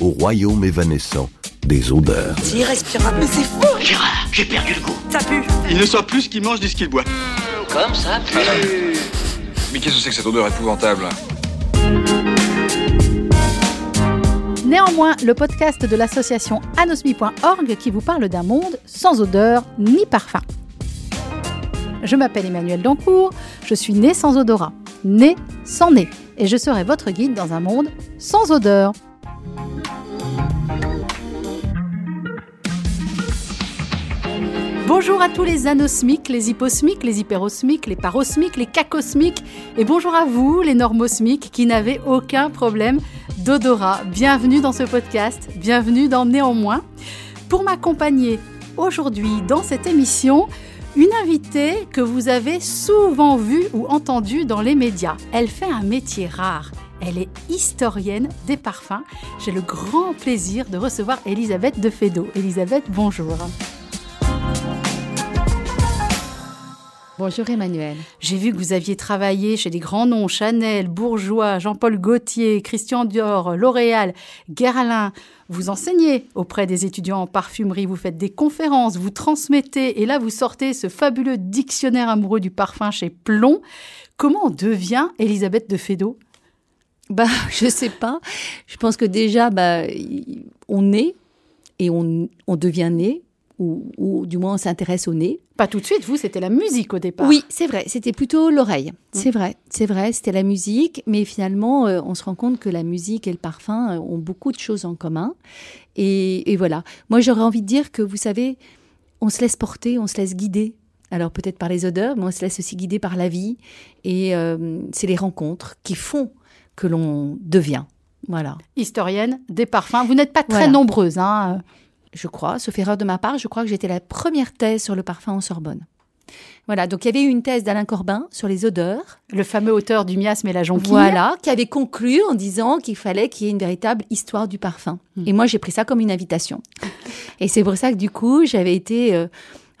au royaume évanescent des odeurs. C'est irrespirable. Mais c'est fou Gérard, j'ai perdu le goût. Ça pue Il ne soit plus ce qu'il mange ni ce qu'il boit. Comme ça pue. Mais qu'est-ce que c'est que cette odeur épouvantable? Néanmoins, le podcast de l'association anosmi.org qui vous parle d'un monde sans odeur ni parfum. Je m'appelle Emmanuel Dancourt, je suis née sans odorat, née sans nez, et je serai votre guide dans un monde sans odeur. Bonjour à tous les anosmiques, les hyposmiques, les hyperosmiques, les parosmiques, les cacosmiques, et bonjour à vous, les normosmiques, qui n'avez aucun problème d'odorat. Bienvenue dans ce podcast, bienvenue dans Néanmoins. Pour m'accompagner aujourd'hui dans cette émission, une invitée que vous avez souvent vue ou entendue dans les médias. Elle fait un métier rare. Elle est historienne des parfums. J'ai le grand plaisir de recevoir Elisabeth de Fédot. Elisabeth, bonjour. Bonjour Emmanuel. J'ai vu que vous aviez travaillé chez des grands noms, Chanel, Bourgeois, Jean-Paul Gaultier, Christian Dior, L'Oréal, Guerlain. Vous enseignez auprès des étudiants en parfumerie, vous faites des conférences, vous transmettez, et là vous sortez ce fabuleux dictionnaire amoureux du parfum chez Plomb. Comment on devient Elisabeth de Fédot? Bah, je sais pas. Je pense que déjà, bah, on est et on, on devient né ou, ou, du moins on s'intéresse au nez. Pas tout de suite, vous, c'était la musique au départ. Oui, c'est vrai, c'était plutôt l'oreille. Mmh. C'est vrai, c'est vrai, c'était la musique, mais finalement, euh, on se rend compte que la musique et le parfum euh, ont beaucoup de choses en commun. Et, et voilà, moi j'aurais envie de dire que, vous savez, on se laisse porter, on se laisse guider. Alors peut-être par les odeurs, mais on se laisse aussi guider par la vie. Et euh, c'est les rencontres qui font que l'on devient. Voilà. Historienne des parfums. Vous n'êtes pas très voilà. nombreuse, hein je crois, sauf erreur de ma part, je crois que j'étais la première thèse sur le parfum en Sorbonne. Voilà, donc il y avait eu une thèse d'Alain Corbin sur les odeurs. Le fameux auteur du miasme et la jonquille. Voilà, qui avait conclu en disant qu'il fallait qu'il y ait une véritable histoire du parfum. Mmh. Et moi, j'ai pris ça comme une invitation. et c'est pour ça que du coup, j'avais été euh,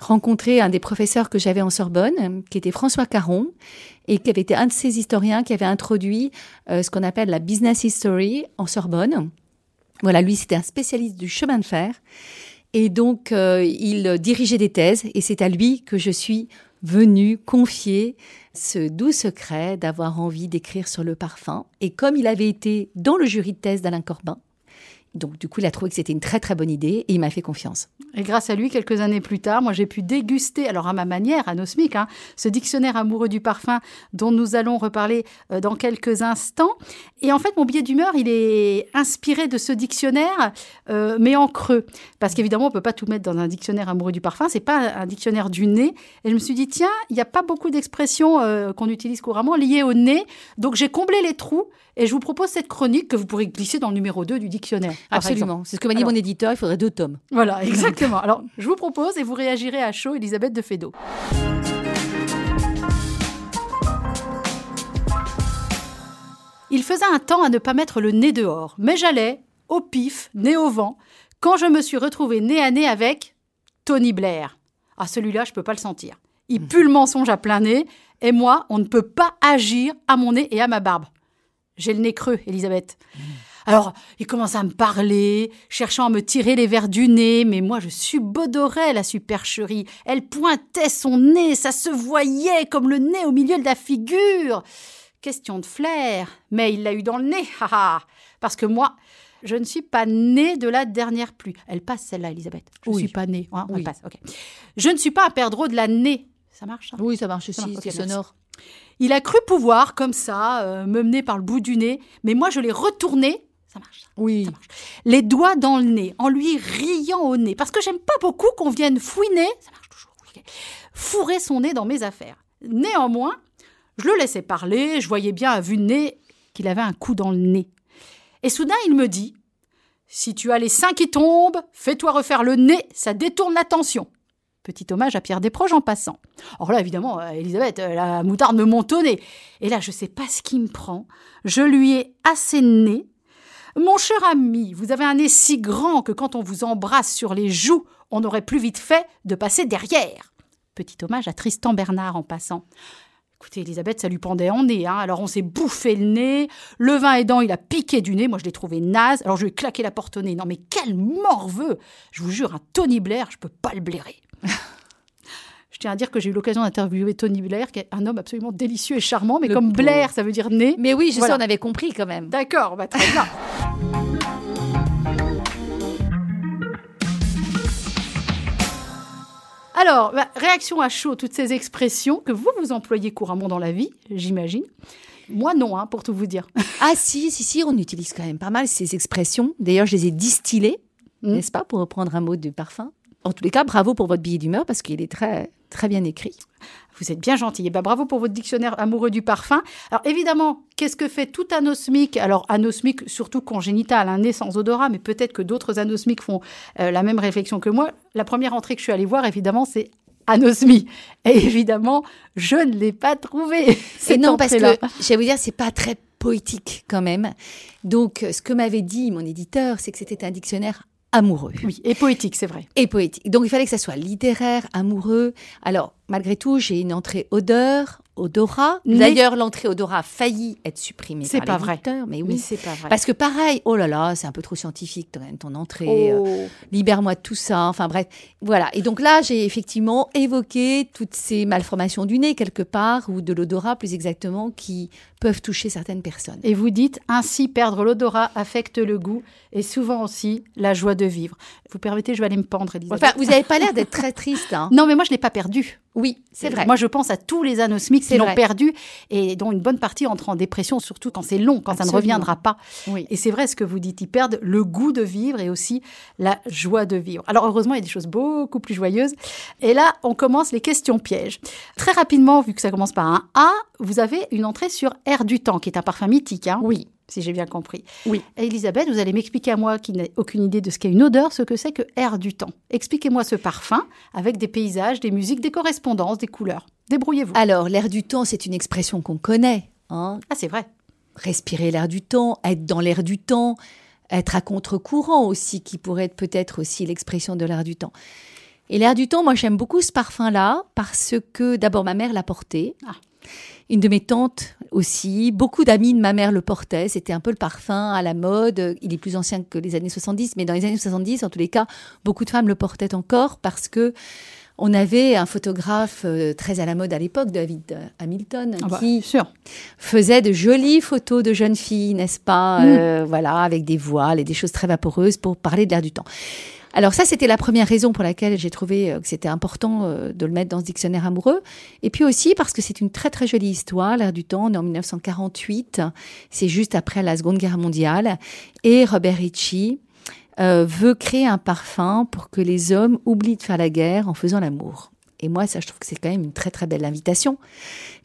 rencontrer un des professeurs que j'avais en Sorbonne, qui était François Caron, et qui avait été un de ces historiens qui avait introduit euh, ce qu'on appelle la business history en Sorbonne. Voilà, lui, c'était un spécialiste du chemin de fer. Et donc, euh, il dirigeait des thèses. Et c'est à lui que je suis venue confier ce doux secret d'avoir envie d'écrire sur le parfum. Et comme il avait été dans le jury de thèse d'Alain Corbin, donc, du coup, il a trouvé que c'était une très, très bonne idée et il m'a fait confiance. Et grâce à lui, quelques années plus tard, moi, j'ai pu déguster, alors à ma manière, à Nosmic, hein, ce dictionnaire amoureux du parfum dont nous allons reparler euh, dans quelques instants. Et en fait, mon billet d'humeur, il est inspiré de ce dictionnaire, euh, mais en creux. Parce qu'évidemment, on ne peut pas tout mettre dans un dictionnaire amoureux du parfum. C'est pas un dictionnaire du nez. Et je me suis dit, tiens, il n'y a pas beaucoup d'expressions euh, qu'on utilise couramment liées au nez. Donc, j'ai comblé les trous et je vous propose cette chronique que vous pourrez glisser dans le numéro 2 du dictionnaire. Absolument. C'est ce que m'a dit mon éditeur, il faudrait deux tomes. Voilà, exactement. Alors, je vous propose et vous réagirez à chaud, Elisabeth de Fédot. Il faisait un temps à ne pas mettre le nez dehors, mais j'allais, au pif, nez au vent, quand je me suis retrouvée nez à nez avec Tony Blair. Ah, celui-là, je peux pas le sentir. Il pue le mensonge à plein nez, et moi, on ne peut pas agir à mon nez et à ma barbe. J'ai le nez creux, Elisabeth. Alors, il commence à me parler, cherchant à me tirer les verres du nez, mais moi je subodorais la supercherie. Elle pointait son nez, ça se voyait comme le nez au milieu de la figure. Question de flair, mais il l'a eu dans le nez, haha. Parce que moi, je ne suis pas née de la dernière pluie. Elle passe celle-là, Elisabeth. Je ne oui. suis pas née. Hein, oui. Elle passe, ok. Je ne suis pas un perdreau de la nez. Ça marche ça? Oui, ça marche aussi, c'est Okay, sonore. Il a cru pouvoir, comme ça, euh, me mener par le bout du nez, mais moi je l'ai retourné. Ça marche. Oui. Ça marche. Les doigts dans le nez, en lui riant au nez. Parce que j'aime pas beaucoup qu'on vienne fouiner. Ça marche toujours. Okay. Fourrer son nez dans mes affaires. Néanmoins, je le laissais parler. Je voyais bien à vue de nez qu'il avait un coup dans le nez. Et soudain, il me dit Si tu as les seins qui tombent, fais-toi refaire le nez, ça détourne l'attention. Petit hommage à Pierre Desproges en passant. Alors là, évidemment, euh, Elisabeth, euh, la moutarde me monte au nez. Et là, je ne sais pas ce qui me prend. Je lui ai asséné. Mon cher ami, vous avez un nez si grand que quand on vous embrasse sur les joues, on aurait plus vite fait de passer derrière. Petit hommage à Tristan Bernard en passant. Écoutez, Elisabeth, ça lui pendait en nez. Hein. Alors, on s'est bouffé le nez. Le vin aidant, il a piqué du nez. Moi, je l'ai trouvé naze. Alors, je lui ai claqué la porte au nez. Non, mais quel morveux Je vous jure, un Tony Blair, je peux pas le blairer. Je tiens à dire que j'ai eu l'occasion d'interviewer Tony Blair, qui est un homme absolument délicieux et charmant. Mais Le comme pauvre. Blair, ça veut dire nez. Mais oui, je Voilà. sais, on avait compris quand même. D'accord, bah, très bien. Alors, bah, réaction à chaud, toutes ces expressions que vous, vous employez couramment dans la vie, j'imagine. Moi, non, hein, pour tout vous dire. Ah si, si, si, on utilise quand même pas mal ces expressions. D'ailleurs, je les ai distillées, Mm. n'est-ce pas, pour reprendre un mot de parfum. En tous les cas, bravo pour votre billet d'humeur parce qu'il est très, très bien écrit. Vous êtes bien gentil. Et ben, bravo pour votre dictionnaire amoureux du parfum. Alors, évidemment, qu'est-ce que fait tout anosmique? Alors, anosmique, surtout congénital, un nez sans odorat, mais peut-être que d'autres anosmiques font euh, la même réflexion que moi. La première entrée que je suis allée voir, évidemment, c'est anosmie. Et évidemment, je ne l'ai pas trouvé. C'est non, parce que, je vais vous dire, c'est pas très poétique quand même. Donc, ce que m'avait dit mon éditeur, c'est que c'était un dictionnaire amoureux. Oui, et poétique, c'est vrai. et poétique. Donc il fallait que ça soit littéraire, amoureux. Alors malgré tout, j'ai une entrée odeur, odorat. Mais- D'ailleurs, l'entrée odorat a failli être supprimée C'est par pas vrai. mais oui. c'est pas vrai. Parce que pareil, oh là là, c'est un peu trop scientifique ton, entrée. euh, Oh. Libère-moi de tout ça. Enfin bref, voilà. Et donc là, j'ai effectivement évoqué toutes ces malformations du nez quelque part ou de l'odorat plus exactement qui peuvent toucher certaines personnes. Et vous dites, ainsi perdre l'odorat affecte le goût et souvent aussi la joie de vivre. Vous permettez, je vais aller me pendre, Elisabeth. Enfin, vous n'avez pas l'air d'être très triste. Hein. Non, mais moi, je l'ai pas perdu. Oui, c'est vrai. Moi, je pense à tous les anosmiques qui l'ont perdu et dont une bonne partie entre en dépression, surtout quand c'est long, quand ça ne reviendra pas. oui. Et c'est vrai ce que vous dites, ils perdent le goût de vivre et aussi la joie de vivre. Alors heureusement, il y a des choses beaucoup plus joyeuses. Et là, on commence les questions pièges. Très rapidement, vu que ça commence par un A, vous avez une entrée sur Air du Temps, qui est un parfum mythique. Hein Oui. Si j'ai bien compris. Oui. Et Elisabeth, vous allez m'expliquer à moi qui n'ai aucune idée de ce qu'est une odeur, ce que c'est que Air du Temps. Expliquez-moi ce parfum avec des paysages, des musiques, des correspondances, des couleurs. Débrouillez-vous. Alors, l'air du temps, c'est une expression qu'on connaît. Hein. Ah, c'est vrai. Respirer l'air du temps, être dans l'air du temps, être à contre-courant aussi, qui pourrait être peut-être aussi l'expression de l'air du temps. Et l'air du temps, moi j'aime beaucoup ce parfum-là parce que d'abord ma mère l'a porté. Ah. Une de mes tantes aussi, beaucoup d'amis de ma mère le portaient. C'était un peu le parfum à la mode. Il est plus ancien que les années 70, mais dans les années 70, en tous les cas, beaucoup de femmes le portaient encore parce que on avait un photographe euh, très à la mode à l'époque, David euh, Hamilton, Ah bah, qui sûr. faisait de jolies photos de jeunes filles, n'est-ce pas Mm. Euh, Voilà, avec des voiles et des choses très vaporeuses pour parler de l'air du temps. Alors ça, c'était la première raison pour laquelle j'ai trouvé euh, que c'était important euh, de le mettre dans ce dictionnaire amoureux. Et puis aussi parce que c'est une très très jolie histoire, l'air du temps, on est en 1948, c'est juste après la Seconde Guerre mondiale, et Robert Ritchie euh, veut créer un parfum pour que les hommes oublient de faire la guerre en faisant l'amour. Et moi, ça, je trouve que c'est quand même une très très belle invitation,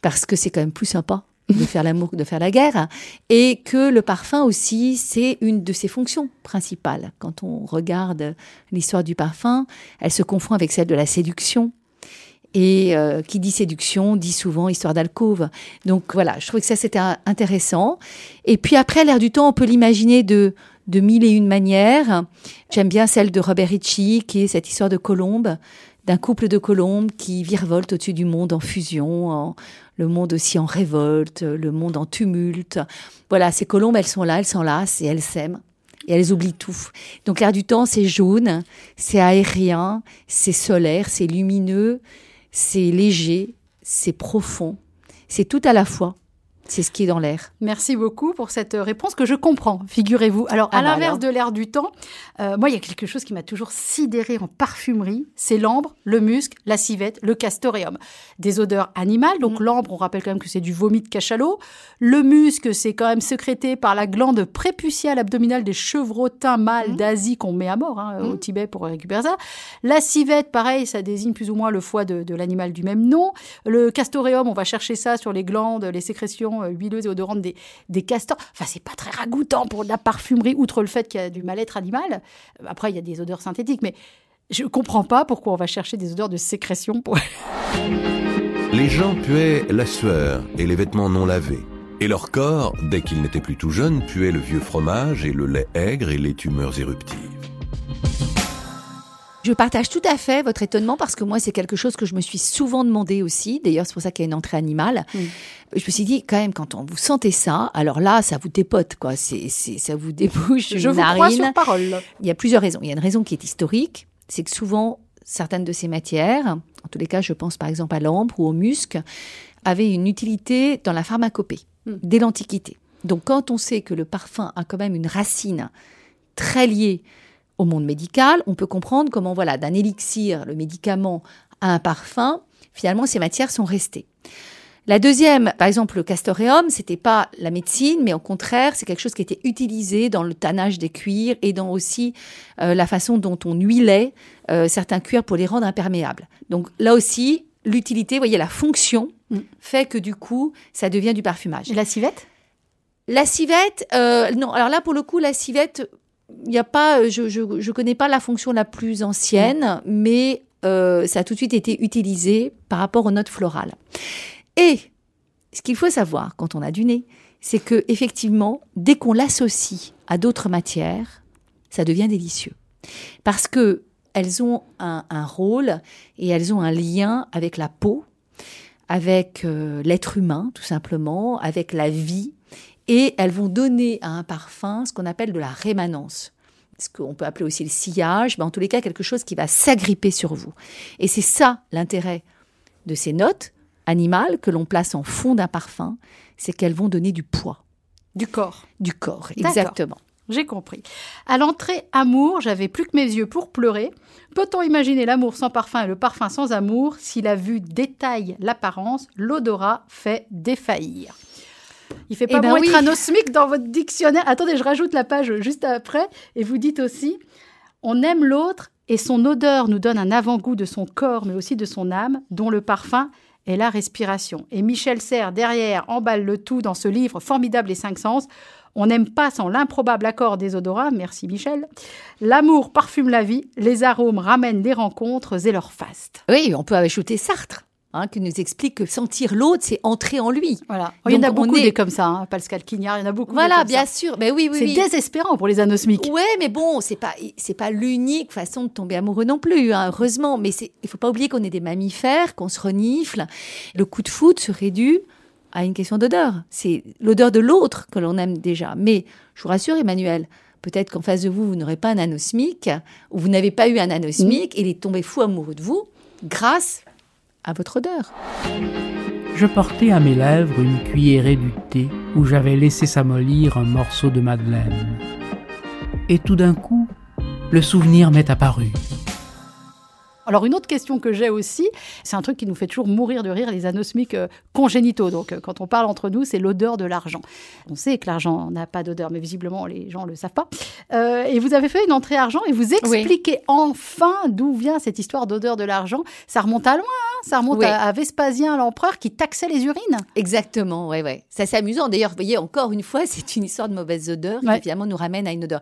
parce que c'est quand même plus sympa de faire l'amour de faire la guerre, et que le parfum aussi, c'est une de ses fonctions principales. Quand on regarde l'histoire du parfum, elle se confond avec celle de la séduction. Et euh, qui dit séduction dit souvent histoire d'alcôve. Donc voilà, je trouve que ça c'était intéressant. Et puis après, l'air du temps, on peut l'imaginer de, de mille et une manières. J'aime bien celle de Robert Ritchie, qui est cette histoire de colombes, d'un couple de colombes qui virevoltent au-dessus du monde en fusion, le monde aussi en révolte, le monde en tumulte. Voilà, ces colombes, elles sont là, elles s'enlacent et elles s'aiment. Et elles oublient tout. Donc l'air du temps, c'est jaune, c'est aérien, c'est solaire, c'est lumineux, c'est léger, c'est profond, c'est tout à la fois. C'est ce qui est dans l'air. Merci beaucoup pour cette réponse que je comprends, figurez-vous. Alors, Ah à bah l'inverse de l'air du temps, euh, moi, il y a quelque chose qui m'a toujours sidéré en parfumerie, c'est l'ambre, le musc, la civette, le castoreum. Des odeurs animales, Mm. donc l'ambre, on rappelle quand même que c'est du vomi de cachalot. Le musc, c'est quand même sécrété par la glande prépuciale abdominale des chevrotins mâles Mm. d'Asie qu'on met à mort hein, au Tibet pour récupérer ça. La civette, pareil, ça désigne plus ou moins le foie de, de l'animal du même nom. Le castoreum, on va chercher ça sur les glandes, les sécrétions euh, huileuses et odorantes des, des castors. Enfin, c'est pas très ragoûtant pour de la parfumerie, outre le fait qu'il y a du mal-être animal. Après, il y a des odeurs synthétiques, mais je comprends pas pourquoi on va chercher des odeurs de sécrétion. Pour... Les gens puaient la sueur et les vêtements non lavés. Et leur corps, dès qu'ils n'étaient plus tout jeunes, puait le vieux fromage et le lait aigre et les tumeurs éruptives. Je partage tout à fait votre étonnement parce que moi, c'est quelque chose que je me suis souvent demandé aussi. D'ailleurs, c'est pour ça qu'il y a une entrée animale. Mm. Je me suis dit, quand même, quand on vous sentez ça, alors là, ça vous dépote, quoi. C'est, ça vous débouche Je une vous crois narine. sur parole. Il y a plusieurs raisons. Il y a une raison qui est historique, c'est que souvent, certaines de ces matières, en tous les cas, je pense par exemple à l'ambre ou au musc, avaient une utilité dans la pharmacopée Mm. dès l'Antiquité. Donc quand on sait que le parfum a quand même une racine très liée au monde médical, on peut comprendre comment, voilà, d'un élixir, le médicament, à un parfum, finalement, ces matières sont restées. La deuxième, par exemple, le castoreum, c'était pas la médecine, mais au contraire, c'est quelque chose qui était utilisé dans le tannage des cuirs et dans aussi euh, la façon dont on huilait euh, certains cuirs pour les rendre imperméables. Donc là aussi, l'utilité, vous voyez, la fonction Mm. fait que du coup, ça devient du parfumage. Et la civette? La civette, euh, non, alors là, pour le coup, la civette, il n'y a pas, je, je connais pas la fonction la plus ancienne, mais euh, ça a tout de suite été utilisé par rapport aux notes florales. Et ce qu'il faut savoir quand on a du nez, c'est que effectivement, dès qu'on l'associe à d'autres matières, ça devient délicieux. Parce que elles ont un, un rôle et elles ont un lien avec la peau, avec euh, l'être humain, tout simplement, avec la vie, et elles vont donner à un parfum ce qu'on appelle de la rémanence. Ce qu'on peut appeler aussi le sillage, mais en tous les cas quelque chose qui va s'agripper sur vous. Et c'est ça l'intérêt de ces notes animales que l'on place en fond d'un parfum, c'est qu'elles vont donner du poids, Du corps. du corps, exactement. J'ai compris. À l'entrée amour, j'avais plus que mes yeux pour pleurer. Peut-on imaginer l'amour sans parfum et le parfum sans amour Si la vue détaille l'apparence, l'odorat fait défaillir? Il fait pas Eh ben bon oui. être anosmique dans votre dictionnaire. Attendez, je rajoute la page juste après. Et vous dites aussi, on aime l'autre et son odeur nous donne un avant-goût de son corps, mais aussi de son âme, dont le parfum est la respiration. Et Michel Serres, derrière, emballe le tout dans ce livre formidable Les Cinq Sens. On n'aime pas sans l'improbable accord des odorats, merci Michel. L'amour parfume la vie, les arômes ramènent les rencontres et leur faste. Oui, on peut ajouter Sartre, hein, qui nous explique que sentir l'autre, c'est entrer en lui. Voilà. il y en a beaucoup est- des comme ça, hein. Pascal Quignard, il y en a beaucoup. Voilà, bien ça. sûr. Mais oui, oui, C'est oui. désespérant pour les anosmiques. Ouais, mais bon, c'est pas c'est pas l'unique façon de tomber amoureux non plus, hein, heureusement. Mais il faut pas oublier qu'on est des mammifères, qu'on se renifle. Le coup de foudre serait dû à une question d'odeur. C'est l'odeur de l'autre que l'on aime déjà. Mais je vous rassure, Emmanuel, peut-être qu'en face de vous, vous n'aurez pas un anosmique, ou vous n'avez pas eu un anosmique, et il est tombé fou amoureux de vous grâce à votre odeur. Je portais à mes lèvres une cuillerée du thé où j'avais laissé s'amollir un morceau de madeleine. Et tout d'un coup, le souvenir m'est apparu. Alors une autre question que j'ai aussi, c'est un truc qui nous fait toujours mourir de rire, les anosmiques euh, congénitaux. Donc euh, quand on parle entre nous, c'est l'odeur de l'argent. On sait que l'argent n'a pas d'odeur, mais visiblement les gens ne le savent pas. Euh, et vous avez fait une entrée argent et vous expliquez enfin d'où vient cette histoire d'odeur de l'argent. Ça remonte à loin, hein ça remonte Oui. à, à Vespasien l'empereur qui taxait les urines. Exactement, ouais, ouais. Ça, c'est amusant. D'ailleurs, vous voyez, encore une fois, c'est une histoire de mauvaise odeur Ouais. qui finalement nous ramène à une odeur.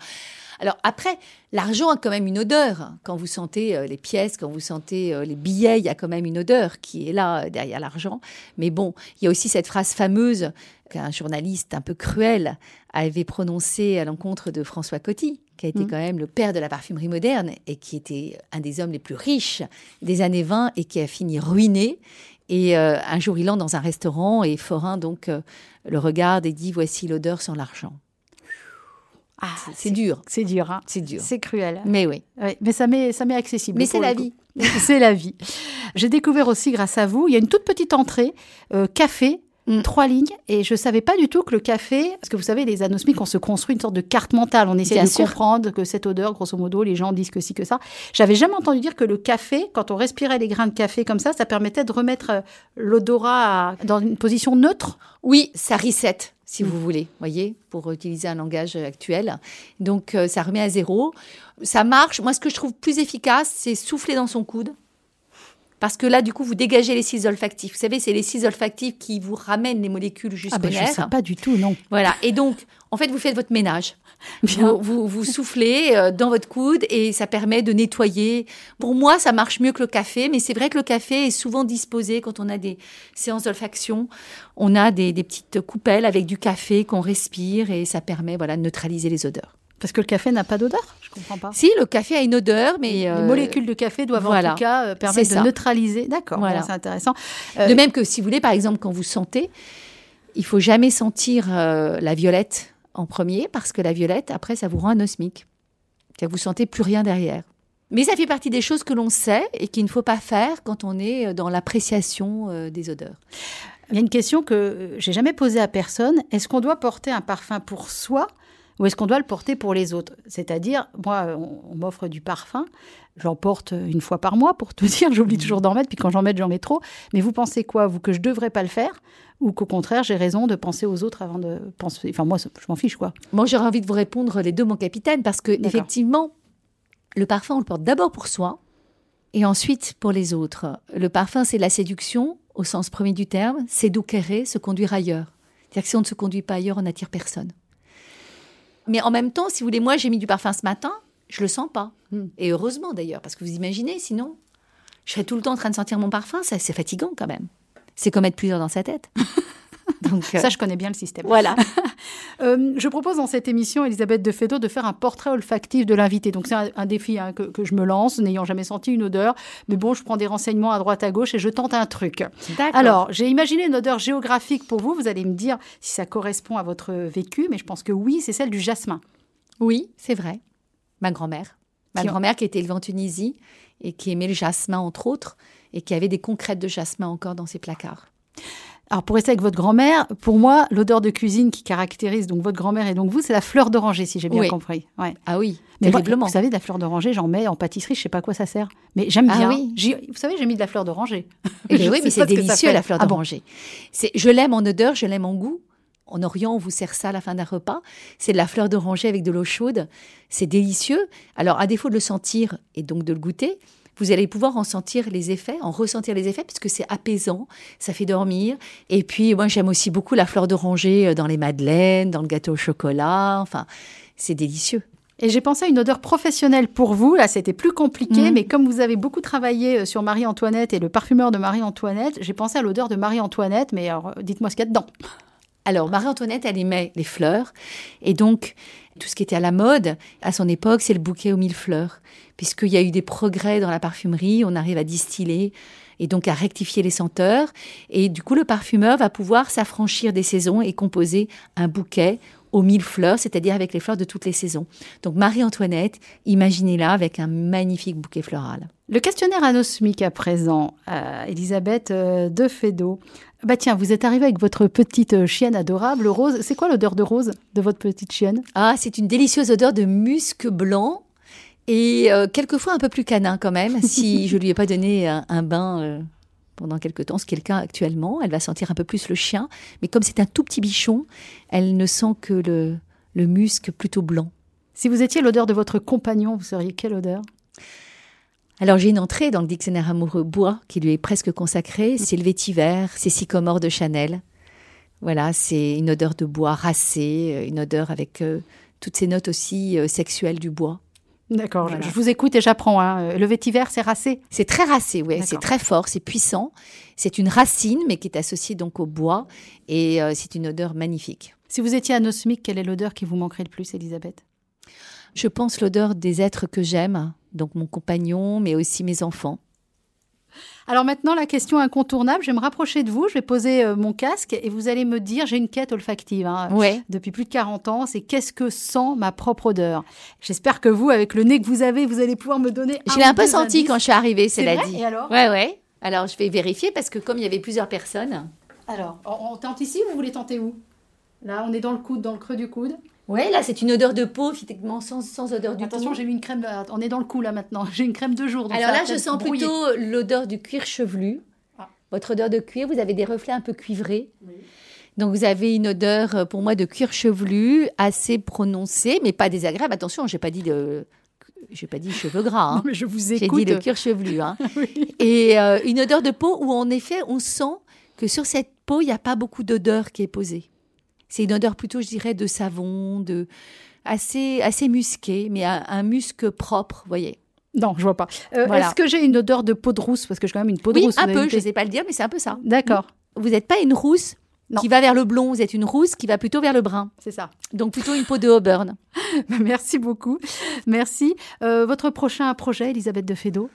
Alors après, l'argent a quand même une odeur. Quand vous sentez euh, les pièces, quand vous sentez euh, les billets, il y a quand même une odeur qui est là euh, derrière l'argent. Mais bon, il y a aussi cette phrase fameuse qu'un journaliste un peu cruel avait prononcée à l'encontre de François Coty, qui a été Mhm. quand même le père de la parfumerie moderne et qui était un des hommes les plus riches des années 20 et qui a fini ruiné. Et euh, un jour, il entre dans un restaurant et Forain donc euh, le regarde et dit Voici l'odeur sans l'argent. Ah, C'est dur, C'est dur, hein. c'est dur. C'est cruel. Mais oui. Ouais, mais ça m'est ça m'est accessible. Mais c'est la vie. C'est la vie. J'ai découvert aussi grâce à vous, il y a une toute petite entrée, euh, café, Mm. trois lignes, et je savais pas du tout que le café, parce que vous savez, les anosmiques, on se construit une sorte de carte mentale, on essaie Bien de sûr. comprendre que cette odeur, grosso modo, les gens disent que si, que ça. J'avais jamais entendu dire que le café, quand on respirait les grains de café comme ça, ça permettait de remettre euh, l'odorat dans une position neutre. Oui, ça reset, si Mm. vous voulez, voyez, pour utiliser un langage actuel. Donc, euh, ça remet à zéro. Ça marche. Moi, ce que je trouve plus efficace, c'est souffler dans son coude. Parce que là, du coup, vous dégagez les cils olfactifs. Vous savez, c'est les cils olfactifs qui vous ramènent les molécules jusqu'au Ah ben, je sais pas du tout, non. Voilà. Et donc, en fait, vous faites votre ménage. Bien. Vous, vous, vous soufflez euh, dans votre coude et ça permet de nettoyer. Pour moi, ça marche mieux que le café, mais c'est vrai que le café est souvent disposé quand on a des séances d'olfaction. On a des, des petites coupelles avec du café qu'on respire et ça permet voilà, de neutraliser les odeurs. Parce que le café n'a pas d'odeur Je comprends pas. Si, le café a une odeur, mais... Les euh, molécules de café doivent voilà. en tout cas euh, permettre de ça. neutraliser. D'accord, Voilà. c'est intéressant. Euh, De même que si vous voulez, par exemple, quand vous sentez, il faut jamais sentir la violette en premier, parce que la violette, après, ça vous rend anosmique. C'est-à-dire que vous sentez plus rien derrière. Mais ça fait partie des choses que l'on sait et qu'il ne faut pas faire quand on est dans l'appréciation des odeurs. Il y a une question que j'ai jamais posée à personne. Est-ce qu'on doit porter un parfum pour soi ou est-ce qu'on doit le porter pour les autres? C'est-à-dire, moi, on, on m'offre du parfum, j'en porte une fois par mois pour te dire, j'oublie toujours d'en mettre, puis quand j'en mets, j'en mets trop. Mais vous pensez quoi, vous, que je devrais pas le faire? Ou qu'au contraire, j'ai raison de penser aux autres avant de penser? Enfin, moi, je m'en fiche, quoi. Moi, j'aurais envie de vous répondre les deux, mon capitaine, parce que effectivement, le parfum, on le porte d'abord pour soi et ensuite pour les autres. Le parfum, c'est la séduction, au sens premier du terme, c'est se conduire ailleurs. C'est-à-dire que si on ne se conduit pas ailleurs, on n'attire personne. Mais en même temps, si vous voulez, moi, j'ai mis du parfum ce matin, je le sens pas. Hmm. Et heureusement d'ailleurs, parce que vous imaginez, sinon, je serais tout le temps en train de sentir mon parfum, c'est fatigant quand même. C'est comme être plusieurs dans sa tête. Donc, euh, Ça, je connais bien le système. voilà. Euh, je propose dans cette émission, Elisabeth de Fédot, de faire un portrait olfactif de l'invité. Donc, c'est un, un défi hein, que, que je me lance, n'ayant jamais senti une odeur. Mais bon, je prends des renseignements à droite, à gauche et je tente un truc. D'accord. Alors, j'ai imaginé une odeur géographique pour vous. Vous allez me dire si ça correspond à votre vécu, mais je pense que oui, c'est celle du jasmin. Oui, c'est vrai. Ma grand-mère. Ma grand-mère qui était élevée en Tunisie et qui aimait le jasmin, entre autres, et qui avait des concrètes de jasmin encore dans ses placards. Alors, pour rester avec votre grand-mère, pour moi, l'odeur de cuisine qui caractérise donc votre grand-mère et donc vous, c'est la fleur d'oranger, si j'ai bien Oui. compris. Ouais. Ah oui, Mais moi, terriblement. vous savez, de la fleur d'oranger, j'en mets en pâtisserie, je sais pas à quoi ça sert. Mais j'aime Ah bien. oui. Vous savez, j'ai mis de la fleur d'oranger. Oui, mais c'est ce délicieux la fleur Ah bon d'oranger. C'est, je l'aime en odeur, je l'aime en goût. En Orient, on vous sert ça à la fin d'un repas. C'est de la fleur d'oranger avec de l'eau chaude. C'est délicieux. Alors, à défaut de le sentir et donc de le goûter, vous allez pouvoir en sentir les effets, en ressentir les effets, puisque c'est apaisant, ça fait dormir. Et puis, moi, j'aime aussi beaucoup la fleur d'oranger euh, dans les madeleines, dans le gâteau au chocolat. Enfin, c'est délicieux. Et j'ai pensé à une odeur professionnelle pour vous. Là, c'était plus compliqué, Mhm. mais comme vous avez beaucoup travaillé euh, sur Marie-Antoinette et le parfumeur de Marie-Antoinette, j'ai pensé à l'odeur de Marie-Antoinette, mais alors, euh, dites-moi ce qu'il y a dedans. Alors, Marie-Antoinette, elle aimait les fleurs. Et donc, tout ce qui était à la mode, à son époque, c'est le bouquet aux mille fleurs. Puisqu'il y a eu des progrès dans la parfumerie, on arrive à distiller et donc à rectifier les senteurs. Et du coup, le parfumeur va pouvoir s'affranchir des saisons et composer un bouquet aux mille fleurs, c'est-à-dire avec les fleurs de toutes les saisons. Donc, Marie-Antoinette, imaginez-la avec un magnifique bouquet floral. Le questionnaire anosmique à présent, euh, Elisabeth euh, de Fédot. Bah tiens, vous êtes arrivée avec votre petite euh, chienne adorable, Rose. C'est quoi l'odeur de Rose de votre petite chienne? Ah, c'est une délicieuse odeur de musc blanc et euh, quelquefois un peu plus canin quand même. Si je lui ai pas donné un, un bain pendant quelque temps, ce qui est le cas actuellement, elle va sentir un peu plus le chien. Mais comme c'est un tout petit bichon, elle ne sent que le, le musc plutôt blanc. Si vous étiez l'odeur de votre compagnon, vous seriez quelle odeur? Alors j'ai une entrée dans le dictionnaire amoureux bois qui lui est presque consacré. C'est le vétiver, c'est sycomore de Chanel. Voilà, c'est une odeur de bois racé, euh, une odeur avec euh, toutes ces notes aussi euh, sexuelles du bois. D'accord, Voilà. je, je vous écoute et j'apprends. hein. Le vétiver, c'est racé? C'est très racé, oui, c'est très fort, c'est puissant. C'est une racine, mais qui est associée donc au bois, et euh, c'est une odeur magnifique. Si vous étiez anosmique, quelle est l'odeur qui vous manquerait le plus, Elisabeth Je pense l'odeur des êtres que j'aime, donc mon compagnon, mais aussi mes enfants. Alors maintenant, la question incontournable, je vais me rapprocher de vous, je vais poser euh, mon casque et vous allez me dire, j'ai une quête olfactive hein, Ouais. depuis plus de 40 ans, c'est qu'est-ce que sent ma propre odeur? J'espère que vous, avec le nez que vous avez, vous allez pouvoir me donner Je l'ai un peu senti indices. quand je suis arrivée, C'est cela vrai? Dit. Et alors? Ouais, ouais. Alors je vais vérifier parce que comme il y avait plusieurs personnes. Alors, on, on tente ici ou vous voulez tenter où? Là, on est dans le coude, dans le creux du coude. Ouais, là c'est une odeur de peau, effectivement, sans, sans odeur du Attention, j'ai mis une crème, de- on est dans le cou là maintenant, j'ai une crème de jour. donc Alors là, je sens plutôt l'odeur du cuir chevelu. Ah. Votre odeur de cuir, vous avez des reflets un peu cuivrés. Donc vous avez une odeur, euh, pour moi, de cuir chevelu assez prononcée, mais pas désagréable. Attention, j'ai pas dit de, j'ai pas dit cheveux gras. Non, hein. mais je vous J'ai écoute. dit le cuir chevelu. hein. Oui. Et euh, une odeur de peau où, en effet, on sent que sur cette peau, il n'y a pas beaucoup d'odeur qui est posée. C'est une odeur plutôt, je dirais, de savon, de assez, assez musqué, mais un, un musc propre, vous voyez. Non, je vois pas. Euh, Voilà. Est-ce que j'ai une odeur de peau de rousse? Parce que j'ai quand même une peau de Oui, rousse. un peu, je ne sais pas le dire, mais c'est un peu ça. D'accord. Vous n'êtes pas une rousse, Non. Qui va vers le blond, vous êtes une rousse qui va plutôt vers le brun. C'est ça. Donc plutôt une peau de Auburn. Merci beaucoup. Merci. Euh, votre prochain projet, Elisabeth de Fédot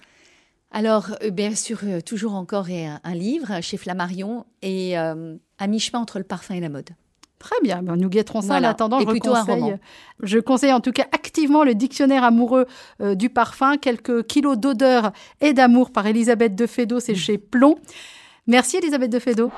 Alors, euh, bien sûr, euh, toujours encore et un, un livre chez Flammarion et euh, à mi-chemin entre le parfum et la mode. Très bien, ben, nous guetterons ça Voilà. en attendant. Et je, plutôt un conseille, roman. je conseille en tout cas activement le dictionnaire amoureux euh, du parfum, quelques kilos d'odeur et d'amour par Elisabeth de Fédot, c'est chez Plomb. Merci Elisabeth de Fédot.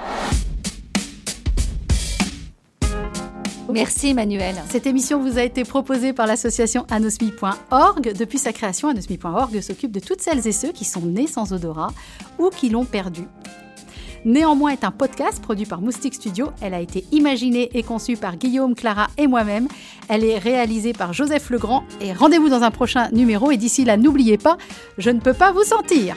Merci Emmanuel. Cette émission vous a été proposée par l'association anosmi.org. Depuis sa création, anosmi.org s'occupe de toutes celles et ceux qui sont nés sans odorat ou qui l'ont perdu. Néanmoins est un podcast produit par Moustique Studio. Elle a été imaginée et conçue par Guillaume, Clara et moi-même. Elle est réalisée par Joseph Legrand. Et rendez-vous dans un prochain numéro. Et d'ici là, n'oubliez pas, je ne peux pas vous sentir.